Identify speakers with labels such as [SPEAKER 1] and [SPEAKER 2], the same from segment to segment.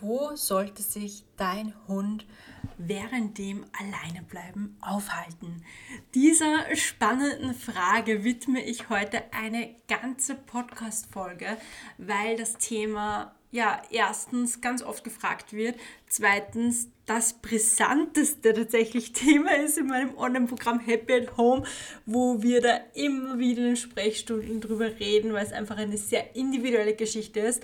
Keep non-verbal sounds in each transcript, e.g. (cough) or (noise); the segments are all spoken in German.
[SPEAKER 1] Wo sollte sich dein Hund während dem Alleinebleiben aufhalten? Dieser spannenden Frage widme ich heute eine ganze Podcast-Folge, weil das Thema ja erstens ganz oft gefragt wird, zweitens das brisanteste tatsächlich (laughs) Thema ist in meinem Online-Programm Happy at Home, wo wir da immer wieder in Sprechstunden drüber reden, weil es einfach eine sehr individuelle Geschichte ist.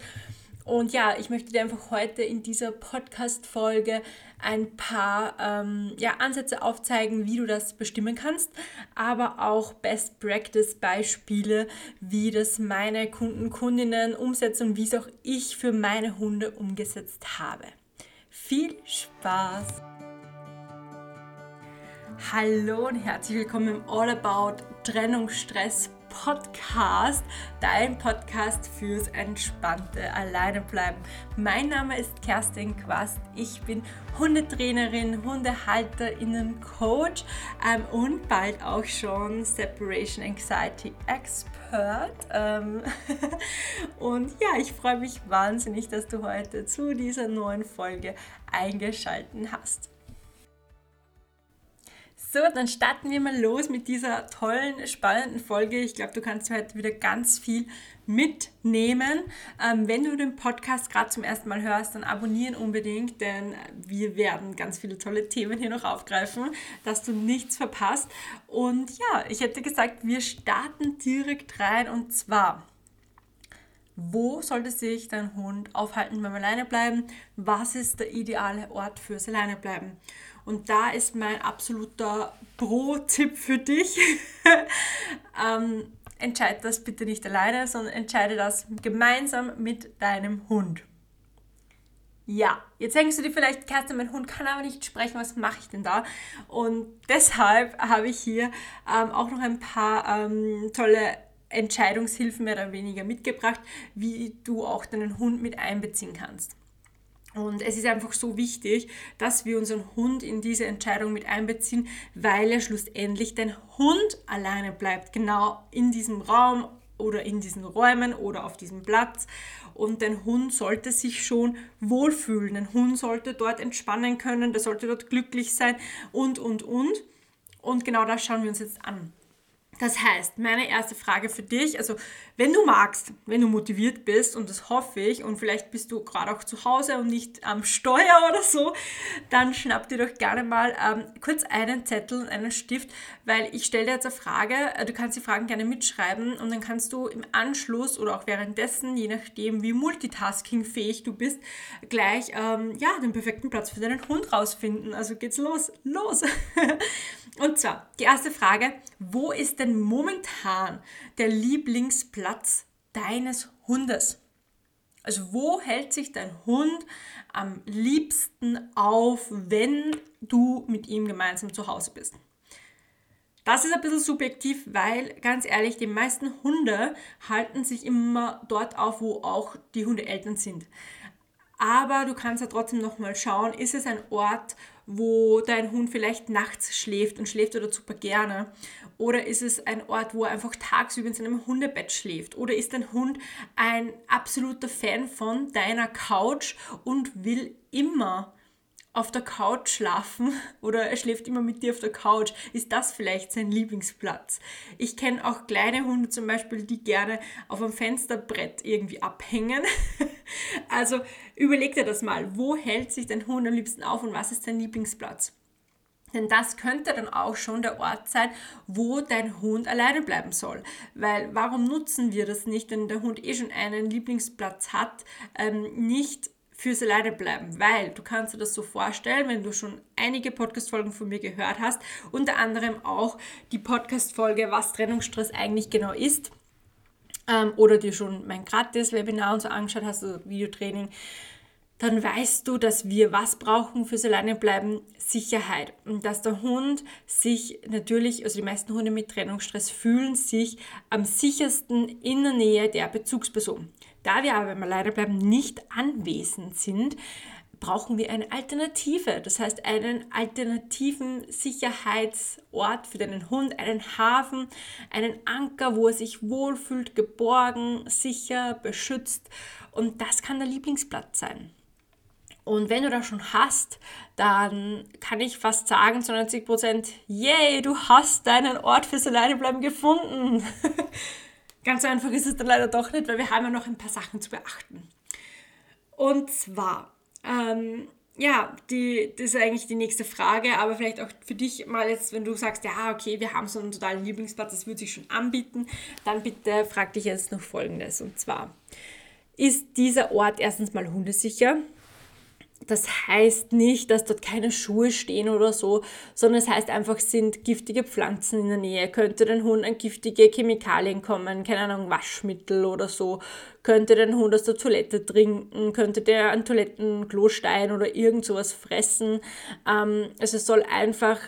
[SPEAKER 1] Und ja, ich möchte dir einfach heute in dieser Podcast-Folge ein paar ähm, ja, Ansätze aufzeigen, wie du das bestimmen kannst, aber auch Best Practice-Beispiele, wie das meine Kunden, Kundinnen umsetzen und wie es auch ich für meine Hunde umgesetzt habe. Viel Spaß! Hallo und herzlich willkommen im All About Trennungsstress Podcast, dein Podcast fürs entspannte Alleinebleiben. Mein Name ist Kerstin Quast. Ich bin Hundetrainerin, Hundehalterinnen, Coach ähm, und bald auch schon Separation Anxiety Expert. Ähm (laughs) und ja, ich freue mich wahnsinnig, dass du heute zu dieser neuen Folge eingeschaltet hast. So, dann starten wir mal los mit dieser tollen, spannenden Folge. Ich glaube, du kannst heute wieder ganz viel mitnehmen. Ähm, wenn du den Podcast gerade zum ersten Mal hörst, dann abonnieren unbedingt, denn wir werden ganz viele tolle Themen hier noch aufgreifen, dass du nichts verpasst. Und ja, ich hätte gesagt, wir starten direkt rein und zwar wo sollte sich dein Hund aufhalten beim Alleinebleiben? Was ist der ideale Ort fürs Alleinebleiben? Und da ist mein absoluter Pro-Tipp für dich. (laughs) ähm, entscheide das bitte nicht alleine, sondern entscheide das gemeinsam mit deinem Hund. Ja, jetzt denkst du dir vielleicht, Kerstin, mein Hund kann aber nicht sprechen, was mache ich denn da? Und deshalb habe ich hier ähm, auch noch ein paar ähm, tolle Entscheidungshilfen mehr oder weniger mitgebracht, wie du auch deinen Hund mit einbeziehen kannst. Und es ist einfach so wichtig, dass wir unseren Hund in diese Entscheidung mit einbeziehen, weil er schlussendlich dein Hund alleine bleibt, genau in diesem Raum oder in diesen Räumen oder auf diesem Platz. Und dein Hund sollte sich schon wohlfühlen. Ein Hund sollte dort entspannen können, der sollte dort glücklich sein und, und, und. Und genau das schauen wir uns jetzt an. Das heißt, meine erste Frage für dich, also wenn du magst, wenn du motiviert bist, und das hoffe ich, und vielleicht bist du gerade auch zu Hause und nicht am Steuer oder so, dann schnapp dir doch gerne mal ähm, kurz einen Zettel und einen Stift, weil ich stelle dir jetzt eine Frage, äh, du kannst die Fragen gerne mitschreiben und dann kannst du im Anschluss oder auch währenddessen, je nachdem wie multitaskingfähig du bist, gleich ähm, ja, den perfekten Platz für deinen Hund rausfinden. Also geht's los, los! (laughs) und zwar, die erste Frage, wo ist denn momentan der Lieblingsplatz deines Hundes? Also wo hält sich dein Hund am liebsten auf, wenn du mit ihm gemeinsam zu Hause bist? Das ist ein bisschen subjektiv, weil ganz ehrlich, die meisten Hunde halten sich immer dort auf, wo auch die Hundeeltern sind. Aber du kannst ja trotzdem nochmal schauen, ist es ein Ort, wo dein Hund vielleicht nachts schläft und schläft oder super gerne? Oder ist es ein Ort, wo er einfach tagsüber in seinem Hundebett schläft? Oder ist dein Hund ein absoluter Fan von deiner Couch und will immer auf der Couch schlafen (laughs) oder er schläft immer mit dir auf der Couch, ist das vielleicht sein Lieblingsplatz. Ich kenne auch kleine Hunde zum Beispiel, die gerne auf einem Fensterbrett irgendwie abhängen. (laughs) Also überleg dir das mal, wo hält sich dein Hund am liebsten auf und was ist sein Lieblingsplatz? Denn das könnte dann auch schon der Ort sein, wo dein Hund alleine bleiben soll. Weil warum nutzen wir das nicht, wenn der Hund eh schon einen Lieblingsplatz hat, ähm, nicht fürs alleine bleiben, weil du kannst dir das so vorstellen, wenn du schon einige Podcast-Folgen von mir gehört hast, unter anderem auch die Podcast-Folge, was Trennungsstress eigentlich genau ist, ähm, oder dir schon mein Gratis-Webinar und so angeschaut hast, also Videotraining, dann weißt du, dass wir was brauchen fürs Alleinebleiben? Sicherheit. Und dass der Hund sich natürlich, also die meisten Hunde mit Trennungsstress fühlen sich am sichersten in der Nähe der Bezugsperson. Da wir aber beim Alleinebleiben nicht anwesend sind, brauchen wir eine Alternative. Das heißt, einen alternativen Sicherheitsort für deinen Hund, einen Hafen, einen Anker, wo er sich wohlfühlt, geborgen, sicher, beschützt. Und das kann der Lieblingsplatz sein. Und wenn du das schon hast, dann kann ich fast sagen zu 90 Prozent, yay, du hast deinen Ort fürs Alleinebleiben gefunden. (laughs) Ganz einfach ist es dann leider doch nicht, weil wir haben ja noch ein paar Sachen zu beachten. Und zwar, ähm, ja, die, das ist eigentlich die nächste Frage, aber vielleicht auch für dich mal jetzt, wenn du sagst, ja, okay, wir haben so einen totalen Lieblingsplatz, das würde sich schon anbieten, dann bitte frag dich jetzt noch Folgendes. Und zwar, ist dieser Ort erstens mal hundesicher? Das heißt nicht, dass dort keine Schuhe stehen oder so, sondern es heißt einfach, sind giftige Pflanzen in der Nähe. Könnte den Hund an giftige Chemikalien kommen, keine Ahnung, Waschmittel oder so. Könnte den Hund aus der Toilette trinken, könnte der an Toilettenklostein oder irgend sowas fressen. Ähm, also es soll einfach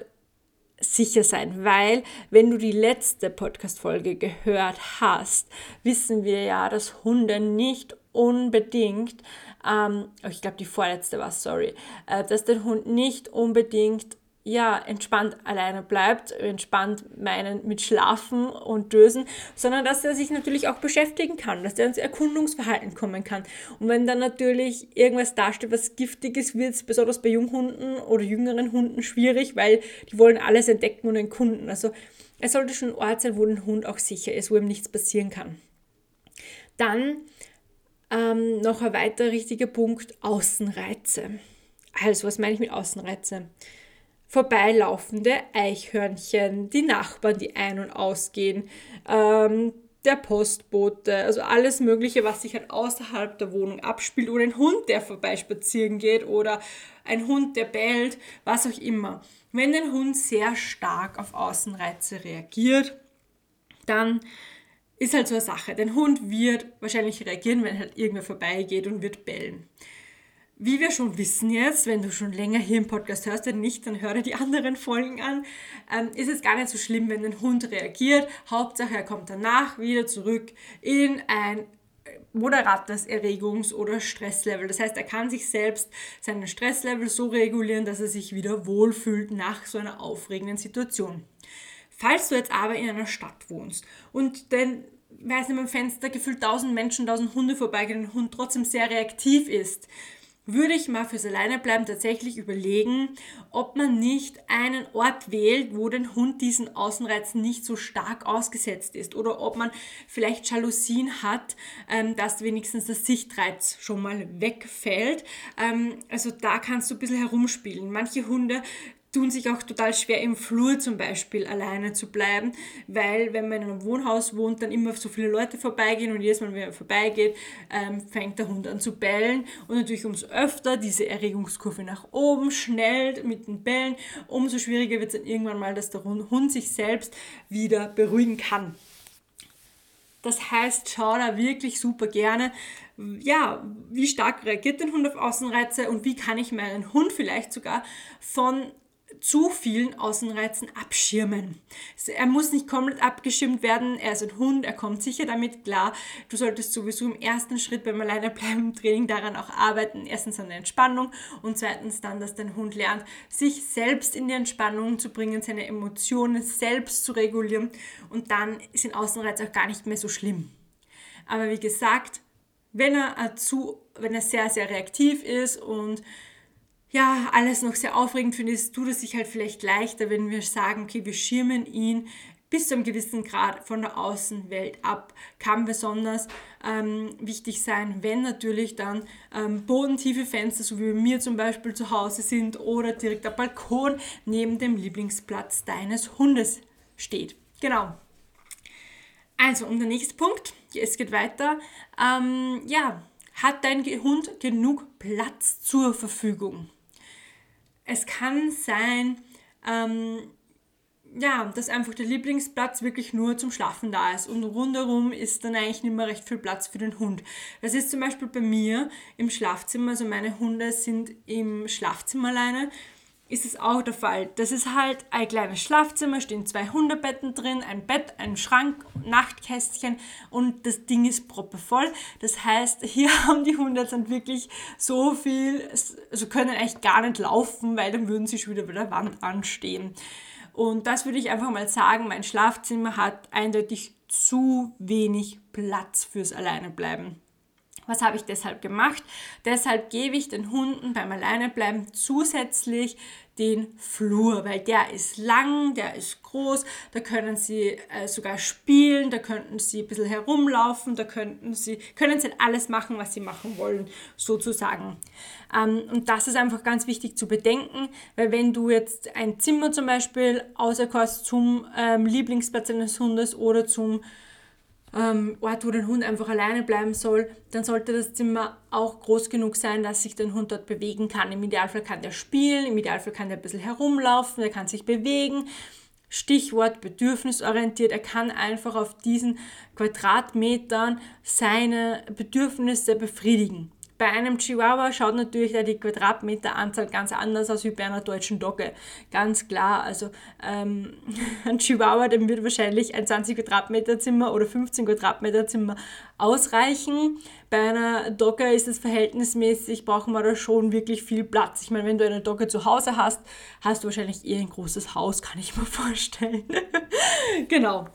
[SPEAKER 1] sicher sein, weil wenn du die letzte Podcast-Folge gehört hast, wissen wir ja, dass Hunde nicht unbedingt ähm, oh, ich glaube die vorletzte war, sorry, äh, dass der Hund nicht unbedingt ja, entspannt alleine bleibt, entspannt meinen mit Schlafen und Dösen, sondern dass er sich natürlich auch beschäftigen kann, dass er ins Erkundungsverhalten kommen kann. Und wenn dann natürlich irgendwas dasteht, was giftig ist, wird es besonders bei Junghunden oder jüngeren Hunden schwierig, weil die wollen alles entdecken und erkunden. Also es sollte schon ein Ort sein, wo ein Hund auch sicher ist, wo ihm nichts passieren kann. Dann ähm, noch ein weiterer richtiger Punkt, Außenreize. Also, was meine ich mit Außenreize? Vorbeilaufende Eichhörnchen, die Nachbarn, die ein- und ausgehen, ähm, der Postbote, also alles Mögliche, was sich halt außerhalb der Wohnung abspielt, oder ein Hund, der vorbeispazieren geht, oder ein Hund, der bellt, was auch immer. Wenn ein Hund sehr stark auf Außenreize reagiert, dann ist halt so eine Sache. Dein Hund wird wahrscheinlich reagieren, wenn halt irgendwer vorbeigeht und wird bellen. Wie wir schon wissen jetzt, wenn du schon länger hier im Podcast hörst, wenn nicht, dann höre die (laughs) anderen Folgen an, ähm, ist es gar nicht so schlimm, wenn ein Hund reagiert. Hauptsache, er kommt danach wieder zurück in ein moderates Erregungs- oder Stresslevel. Das heißt, er kann sich selbst seinen Stresslevel so regulieren, dass er sich wieder wohlfühlt nach so einer aufregenden Situation. Falls du jetzt aber in einer Stadt wohnst und dein, weiß nicht, am Fenster gefühlt tausend Menschen, tausend Hunde vorbeigehen und der Hund trotzdem sehr reaktiv ist, würde ich mal fürs Alleinebleiben tatsächlich überlegen, ob man nicht einen Ort wählt, wo den Hund diesen Außenreizen nicht so stark ausgesetzt ist. Oder ob man vielleicht Jalousien hat, ähm, dass wenigstens der Sichtreiz schon mal wegfällt. Ähm, also da kannst du ein bisschen herumspielen. Manche Hunde tun sich auch total schwer im Flur zum Beispiel alleine zu bleiben, weil wenn man in einem Wohnhaus wohnt, dann immer so viele Leute vorbeigehen und jedes Mal, wenn er vorbeigeht, ähm, fängt der Hund an zu bellen und natürlich umso öfter diese Erregungskurve nach oben schnellt mit den Bällen, umso schwieriger wird es dann irgendwann mal, dass der Hund sich selbst wieder beruhigen kann. Das heißt, schau da wirklich super gerne, ja, wie stark reagiert der Hund auf Außenreize und wie kann ich meinen Hund vielleicht sogar von zu vielen Außenreizen abschirmen. Er muss nicht komplett abgeschirmt werden, er ist ein Hund, er kommt sicher damit klar. Du solltest sowieso im ersten Schritt beim Alleinebleiben Training daran auch arbeiten. Erstens an der Entspannung und zweitens dann, dass dein Hund lernt, sich selbst in die Entspannung zu bringen, seine Emotionen selbst zu regulieren und dann sind Außenreize auch gar nicht mehr so schlimm. Aber wie gesagt, wenn er, zu, wenn er sehr, sehr reaktiv ist und ja, alles noch sehr aufregend finde, tut es sich halt vielleicht leichter, wenn wir sagen, okay, wir schirmen ihn bis zu einem gewissen Grad von der Außenwelt ab. Kann besonders ähm, wichtig sein, wenn natürlich dann ähm, bodentiefe Fenster, so wie bei mir zum Beispiel zu Hause sind oder direkt der Balkon neben dem Lieblingsplatz deines Hundes steht. Genau. Also, und der nächste Punkt, es geht weiter. Ähm, ja, hat dein Hund genug Platz zur Verfügung? Es kann sein, ähm, ja, dass einfach der Lieblingsplatz wirklich nur zum Schlafen da ist und rundherum ist dann eigentlich nicht mehr recht viel Platz für den Hund. Das ist zum Beispiel bei mir im Schlafzimmer, also meine Hunde sind im Schlafzimmer alleine ist es auch der Fall. Das ist halt ein kleines Schlafzimmer, stehen zwei Hundebetten drin, ein Bett, ein Schrank, Nachtkästchen und das Ding ist proppevoll. Das heißt, hier (laughs) haben die Hunde dann wirklich so viel, also können eigentlich gar nicht laufen, weil dann würden sie schon wieder bei der Wand anstehen. Und das würde ich einfach mal sagen, mein Schlafzimmer hat eindeutig zu wenig Platz fürs Alleinebleiben. Was habe ich deshalb gemacht? Deshalb gebe ich den Hunden beim Alleinebleiben zusätzlich den Flur, weil der ist lang, der ist groß, da können sie äh, sogar spielen, da könnten sie ein bisschen herumlaufen, da könnten sie, können sie alles machen, was sie machen wollen, sozusagen. Ähm, und das ist einfach ganz wichtig zu bedenken, weil wenn du jetzt ein Zimmer zum Beispiel auserkorst zum ähm, Lieblingsplatz eines Hundes oder zum ähm, Ort, wo der Hund einfach alleine bleiben soll, dann sollte das Zimmer auch groß genug sein, dass sich der Hund dort bewegen kann. Im Idealfall kann der spielen, im Idealfall kann der ein bisschen herumlaufen, er kann sich bewegen. Stichwort bedürfnisorientiert, er kann einfach auf diesen Quadratmetern seine Bedürfnisse befriedigen. Bei einem Chihuahua schaut natürlich die Quadratmeteranzahl ganz anders aus wie bei einer deutschen Dogge. Ganz klar. Also ähm, (laughs) ein Chihuahua, dem wird wahrscheinlich ein 20 Quadratmeter Zimmer oder 15 Quadratmeter Zimmer ausreichen. Bei einer Dogge ist es verhältnismäßig, brauchen wir da schon wirklich viel Platz. Ich meine, wenn du eine Dogge zu Hause hast, hast du wahrscheinlich eher ein großes Haus, kann ich mir (laughs) vorstellen. genau.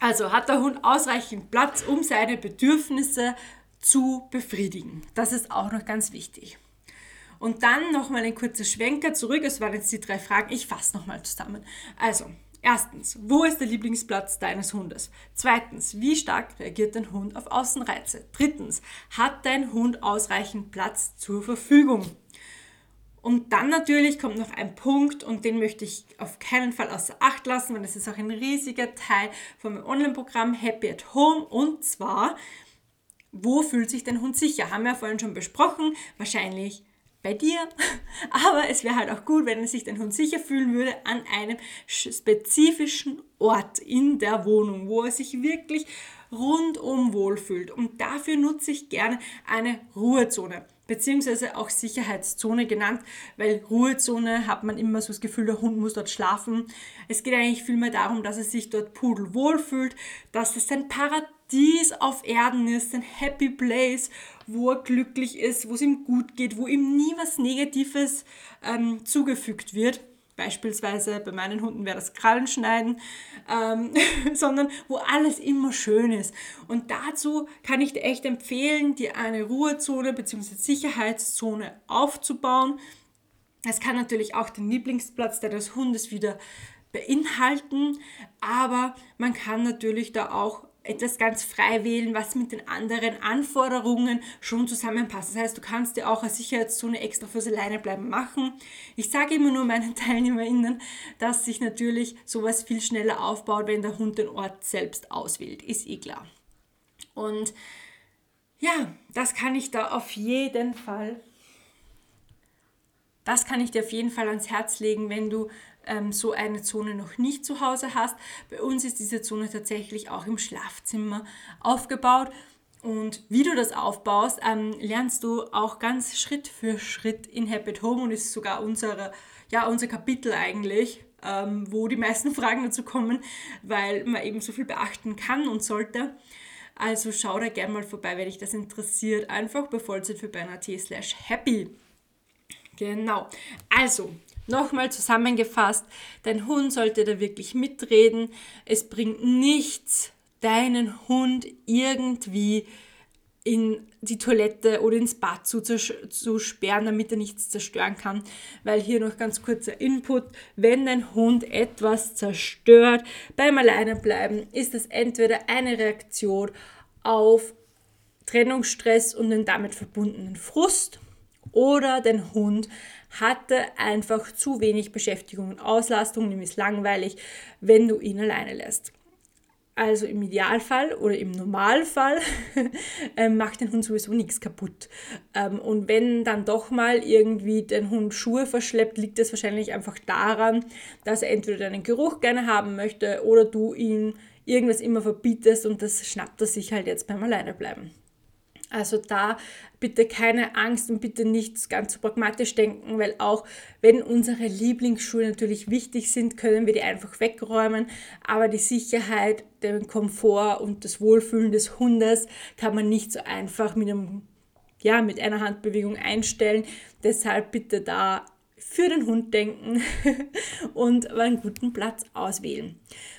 [SPEAKER 1] Also hat der Hund ausreichend Platz, um seine Bedürfnisse zu befriedigen. Das ist auch noch ganz wichtig. Und dann nochmal ein kurzer Schwenker zurück. Es waren jetzt die drei Fragen. Ich fasse nochmal zusammen. Also, erstens, wo ist der Lieblingsplatz deines Hundes? Zweitens, wie stark reagiert dein Hund auf Außenreize? Drittens, hat dein Hund ausreichend Platz zur Verfügung? Und dann natürlich kommt noch ein Punkt und den möchte ich auf keinen Fall außer Acht lassen, weil das ist auch ein riesiger Teil von meinem Online-Programm Happy at Home. Und zwar, wo fühlt sich dein Hund sicher? Haben wir ja vorhin schon besprochen, wahrscheinlich bei dir. (laughs) Aber es wäre halt auch gut, wenn sich dein Hund sicher fühlen würde an einem spezifischen Ort in der Wohnung, wo er sich wirklich rundum wohlfühlt. Und dafür nutze ich gerne eine Ruhezone beziehungsweise auch Sicherheitszone genannt, weil Ruhezone hat man immer so das Gefühl, der Hund muss dort schlafen. Es geht eigentlich vielmehr darum, dass er sich dort pudelwohl fühlt, dass es sein Paradies auf Erden ist, ein Happy Place, wo er glücklich ist, wo es ihm gut geht, wo ihm nie was Negatives ähm, zugefügt wird beispielsweise bei meinen Hunden wäre das Krallenschneiden, ähm, (laughs) sondern wo alles immer schön ist. Und dazu kann ich dir echt empfehlen, dir eine Ruhezone bzw. Sicherheitszone aufzubauen. Es kann natürlich auch den Lieblingsplatz des Hundes wieder beinhalten, aber man kann natürlich da auch etwas ganz frei wählen, was mit den anderen Anforderungen schon zusammenpasst. Das heißt, du kannst dir auch eine Sicherheitszone extra fürs Alleinebleiben machen. Ich sage immer nur meinen (laughs) TeilnehmerInnen, dass sich natürlich sowas viel schneller aufbaut, wenn der Hund den Ort selbst auswählt. Ist eh klar. Und ja, das kann ich da auf jeden Fall das kann ich dir auf jeden Fall ans Herz legen, wenn du ähm, so eine Zone noch nicht zu Hause hast. Bei uns ist diese Zone tatsächlich auch im Schlafzimmer aufgebaut. Und wie du das aufbaust, ähm, lernst du auch ganz Schritt für Schritt in Habit Home und ist sogar unsere, ja, unser Kapitel eigentlich, ähm, wo die meisten (laughs) Fragen dazu kommen, weil man eben so viel beachten kann und sollte. Also schau da gerne mal vorbei, wenn dich das interessiert. Einfach bei vollzeitfürbeiner.t slash happy. Genau. Also, nochmal zusammengefasst, dein Hund sollte da wirklich mitreden. Es bringt nichts, deinen Hund irgendwie in die Toilette oder ins Bad zu, zu sperren, damit er nichts zerstören kann. Weil hier noch ganz kurzer Input, wenn dein Hund etwas zerstört beim Alleinebleiben, ist das entweder eine Reaktion auf Trennungsstress und den damit verbundenen Frust oder dein Hund hatte einfach zu wenig Beschäftigung und Auslastung, ihm ist langweilig, wenn du ihn alleine lässt. Also im Idealfall oder im Normalfall (laughs) ähm, macht den Hund sowieso nichts kaputt. Ähm, und wenn dann doch mal irgendwie den Hund Schuhe verschleppt, liegt das wahrscheinlich einfach daran, dass er entweder deinen Geruch gerne haben möchte oder du ihm irgendwas immer verbietest und das schnappt er sich halt jetzt beim Alleinebleiben. Also da bitte keine Angst und bitte nicht ganz so pragmatisch denken, weil auch wenn unsere Lieblingsschuhe natürlich wichtig sind, können wir die einfach wegräumen. Aber die Sicherheit, den Komfort und das Wohlfühlen des Hundes kann man nicht so einfach mit, einem, ja, mit einer Handbewegung einstellen. Deshalb bitte da für den Hund denken (laughs) und einen guten Platz auswählen.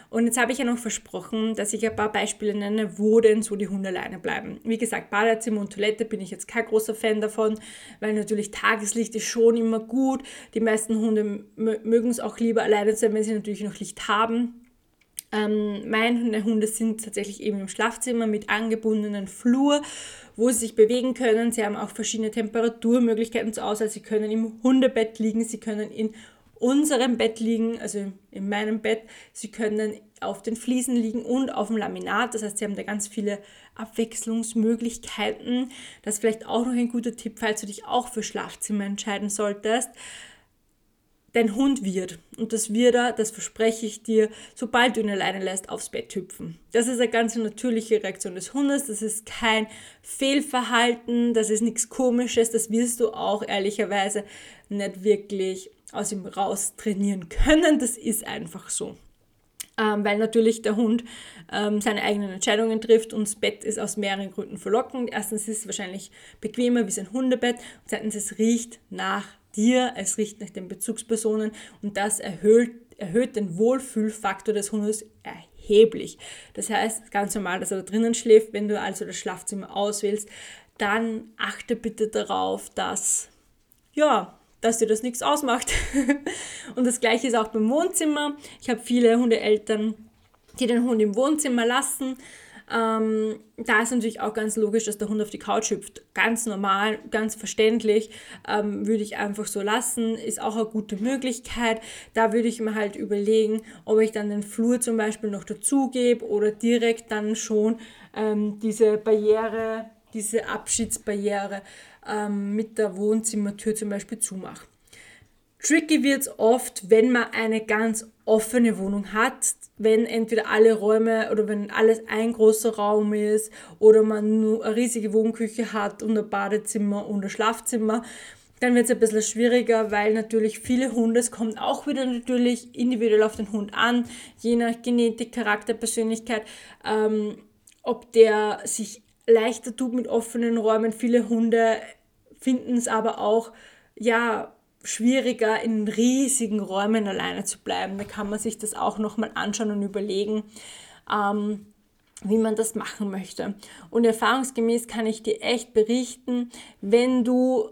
[SPEAKER 1] Und jetzt habe ich ja noch versprochen, dass ich ein paar Beispiele nenne, wo denn so die Hunde alleine bleiben. Wie gesagt, Badezimmer und Toilette bin ich jetzt kein großer Fan davon, weil natürlich Tageslicht ist schon immer gut. Die meisten Hunde mögen es auch lieber alleine sein, wenn sie natürlich noch Licht haben. Ähm, meine Hunde sind tatsächlich eben im Schlafzimmer mit angebundenen Flur, wo sie sich bewegen können. Sie haben auch verschiedene Temperaturmöglichkeiten zur Auswahl. Sie können im Hundebett liegen, sie können in unserem Bett liegen, also in meinem Bett. Sie können auf den Fliesen liegen und auf dem Laminat. Das heißt, sie haben da ganz viele Abwechslungsmöglichkeiten. Das ist vielleicht auch noch ein guter Tipp, falls du dich auch für Schlafzimmer entscheiden solltest dein Hund wird, und das wird er, das verspreche ich dir, sobald du ihn alleine lässt, aufs Bett hüpfen. Das ist eine ganz natürliche Reaktion des Hundes, das ist kein Fehlverhalten, das ist nichts Komisches, das wirst du auch ehrlicherweise nicht wirklich aus ihm raus trainieren können, das ist einfach so. Ähm, weil natürlich der Hund ähm, seine eigenen Entscheidungen trifft und das Bett ist aus mehreren Gründen verlockend. Erstens ist es wahrscheinlich bequemer wie sein Hundebett und zweitens es riecht nach dir, es riecht nach den Bezugspersonen und das erhöht, erhöht den Wohlfühlfaktor des Hundes erheblich. Das heißt, ganz normal, dass er da drinnen schläft, wenn du also das Schlafzimmer auswählst, dann achte bitte darauf, dass, ja, dass dir das nichts ausmacht. (laughs) und das gleiche ist auch beim Wohnzimmer. Ich habe viele Hundeeltern, die den Hund im Wohnzimmer lassen ähm, da ist natürlich auch ganz logisch, dass der Hund auf die Couch hüpft. Ganz normal, ganz verständlich, ähm, würde ich einfach so lassen. Ist auch eine gute Möglichkeit. Da würde ich mir halt überlegen, ob ich dann den Flur zum Beispiel noch dazugebe oder direkt dann schon ähm, diese Barriere, diese Abschiedsbarriere ähm, mit der Wohnzimmertür zum Beispiel zumache. Tricky wird es oft, wenn man eine ganz offene Wohnung hat, wenn entweder alle Räume oder wenn alles ein großer Raum ist oder man nur eine riesige Wohnküche hat und ein Badezimmer und ein Schlafzimmer, dann wird es ein bisschen schwieriger, weil natürlich viele Hunde, es kommt auch wieder natürlich individuell auf den Hund an, je nach Genetik, Charakter, Persönlichkeit, ähm, ob der sich leichter tut mit offenen Räumen. Viele Hunde finden es aber auch, ja, schwieriger, in riesigen Räumen alleine zu bleiben. Da kann man sich das auch nochmal anschauen und überlegen, ähm, wie man das machen möchte. Und erfahrungsgemäß kann ich dir echt berichten, wenn du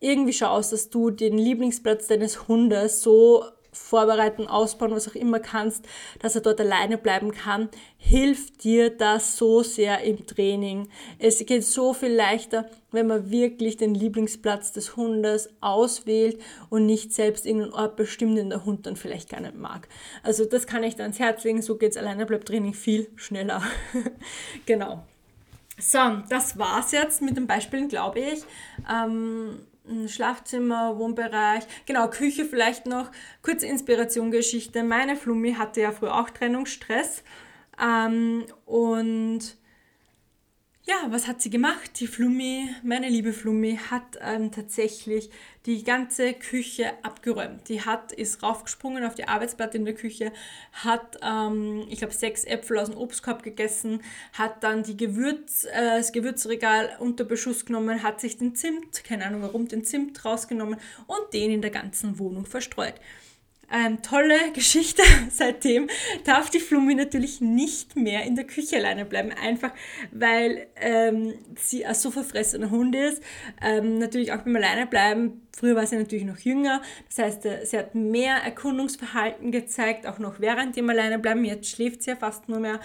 [SPEAKER 1] irgendwie schaust, dass du den Lieblingsplatz deines Hundes so vorbereiten, ausbauen, was auch immer kannst, dass er dort alleine bleiben kann, hilft dir das so sehr im Training. Es geht so viel leichter, wenn man wirklich den Lieblingsplatz des Hundes auswählt und nicht selbst irgendeinen Ort bestimmt, den der Hund dann vielleicht gar nicht mag. Also das kann ich dir ans Herz legen, so geht es alleine bleibt Training viel schneller. (laughs) genau. So, das war's jetzt mit den Beispielen, glaube ich. Ähm, Schlafzimmer, Wohnbereich, genau, Küche vielleicht noch. Kurze Inspiration-Geschichte. Meine Flummi hatte ja früher auch Trennungsstress. Ähm, und ja, was hat sie gemacht? Die Flummi, meine liebe Flummi, hat ähm, tatsächlich die ganze Küche abgeräumt. Die hat, ist raufgesprungen auf die Arbeitsplatte in der Küche, hat, ähm, ich glaube, sechs Äpfel aus dem Obstkorb gegessen, hat dann die Gewürz, äh, das Gewürzregal unter Beschuss genommen, hat sich den Zimt, keine Ahnung warum, den Zimt rausgenommen und den in der ganzen Wohnung verstreut. Ähm, tolle Geschichte. (laughs) Seitdem darf die Flummi natürlich nicht mehr in der Küche alleine bleiben, einfach weil ähm, sie ein so verfressener Hund ist. Ähm, natürlich auch beim Alleinebleiben. Früher war sie natürlich noch jünger, das heißt, äh, sie hat mehr Erkundungsverhalten gezeigt, auch noch während dem Alleinebleiben. Jetzt schläft sie ja fast nur mehr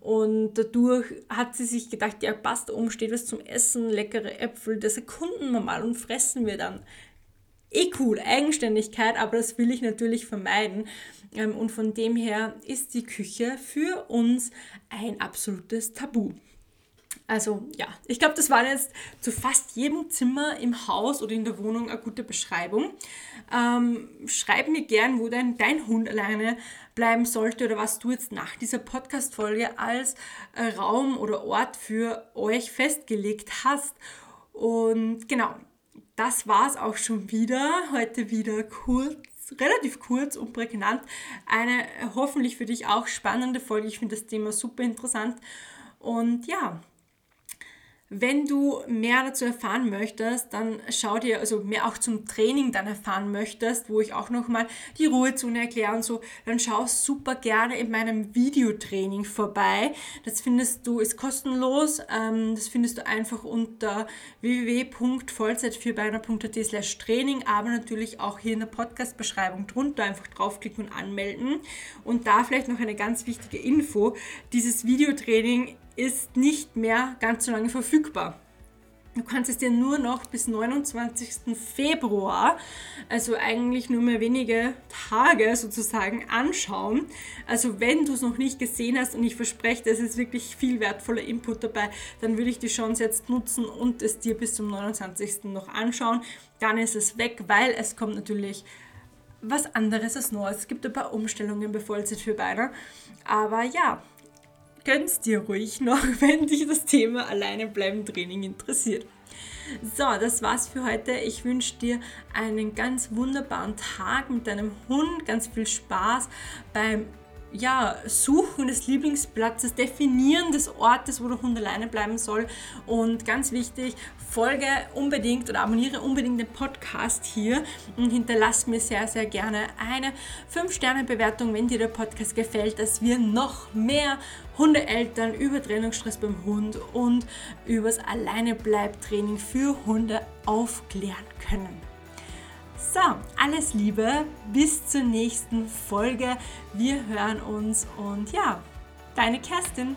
[SPEAKER 1] und dadurch hat sie sich gedacht, ja passt, oben steht was zum Essen, leckere Äpfel, das erkunden wir mal und fressen wir dann eh cool, Eigenständigkeit, aber das will ich natürlich vermeiden. Ähm, und von dem her ist die Küche für uns ein absolutes Tabu. Also ja, ich glaube, das war jetzt zu fast jedem Zimmer im Haus oder in der Wohnung eine gute Beschreibung. Ähm, schreib mir gern, wo dein, dein Hund alleine bleiben sollte oder was du jetzt nach dieser Podcast-Folge als äh, Raum oder Ort für euch festgelegt hast. Und genau, das war es auch schon wieder. Heute wieder kurz, relativ kurz und prägnant. Eine hoffentlich für dich auch spannende Folge. Ich finde das Thema super interessant. Und ja, Wenn du mehr dazu erfahren möchtest, dann schau dir, also mehr auch zum Training dann erfahren möchtest, wo ich auch nochmal die Ruhezone erkläre und so, dann schau super gerne in meinem Videotraining vorbei. Das findest du, ist kostenlos. Ähm, das findest du einfach unter www.vollzeitfürbeiner.at slash Training, aber natürlich auch hier in der Podcast-Beschreibung drunter einfach draufklicken und anmelden. Und da vielleicht noch eine ganz wichtige Info. Dieses Videotraining ist nicht mehr ganz so lange verfügbar. Du kannst es dir nur noch bis 29. Februar, also eigentlich nur mehr wenige Tage sozusagen, anschauen. Also wenn du es noch nicht gesehen hast und ich verspreche, es ist wirklich viel wertvoller Input dabei, dann würde ich die Chance jetzt nutzen und es dir bis zum 29. noch anschauen. Dann ist es weg, weil es kommt natürlich was anderes als Neues. Es gibt ein paar Umstellungen bei Vollzeit für Beine. Aber ja, gönn's dir ruhig noch, (laughs) wenn dich das Thema alleine bleiben Training interessiert. So, das war's für heute. Ich wünsche dir einen ganz wunderbaren Tag mit deinem Hund, ganz viel Spaß beim ja, Suchen des Lieblingsplatzes, Definieren des Ortes, wo der Hund alleine bleiben soll. Und ganz wichtig, folge unbedingt oder abonniere unbedingt den Podcast hier und hinterlass mir sehr, sehr gerne eine 5-Sterne-Bewertung, wenn dir der Podcast gefällt, dass wir noch mehr Hundeeltern über Trainingsstress beim Hund und übers Alleinebleib-Training für Hunde aufklären können. So, alles Liebe, bis zur nächsten Folge. Wir hören uns und ja, deine Kerstin.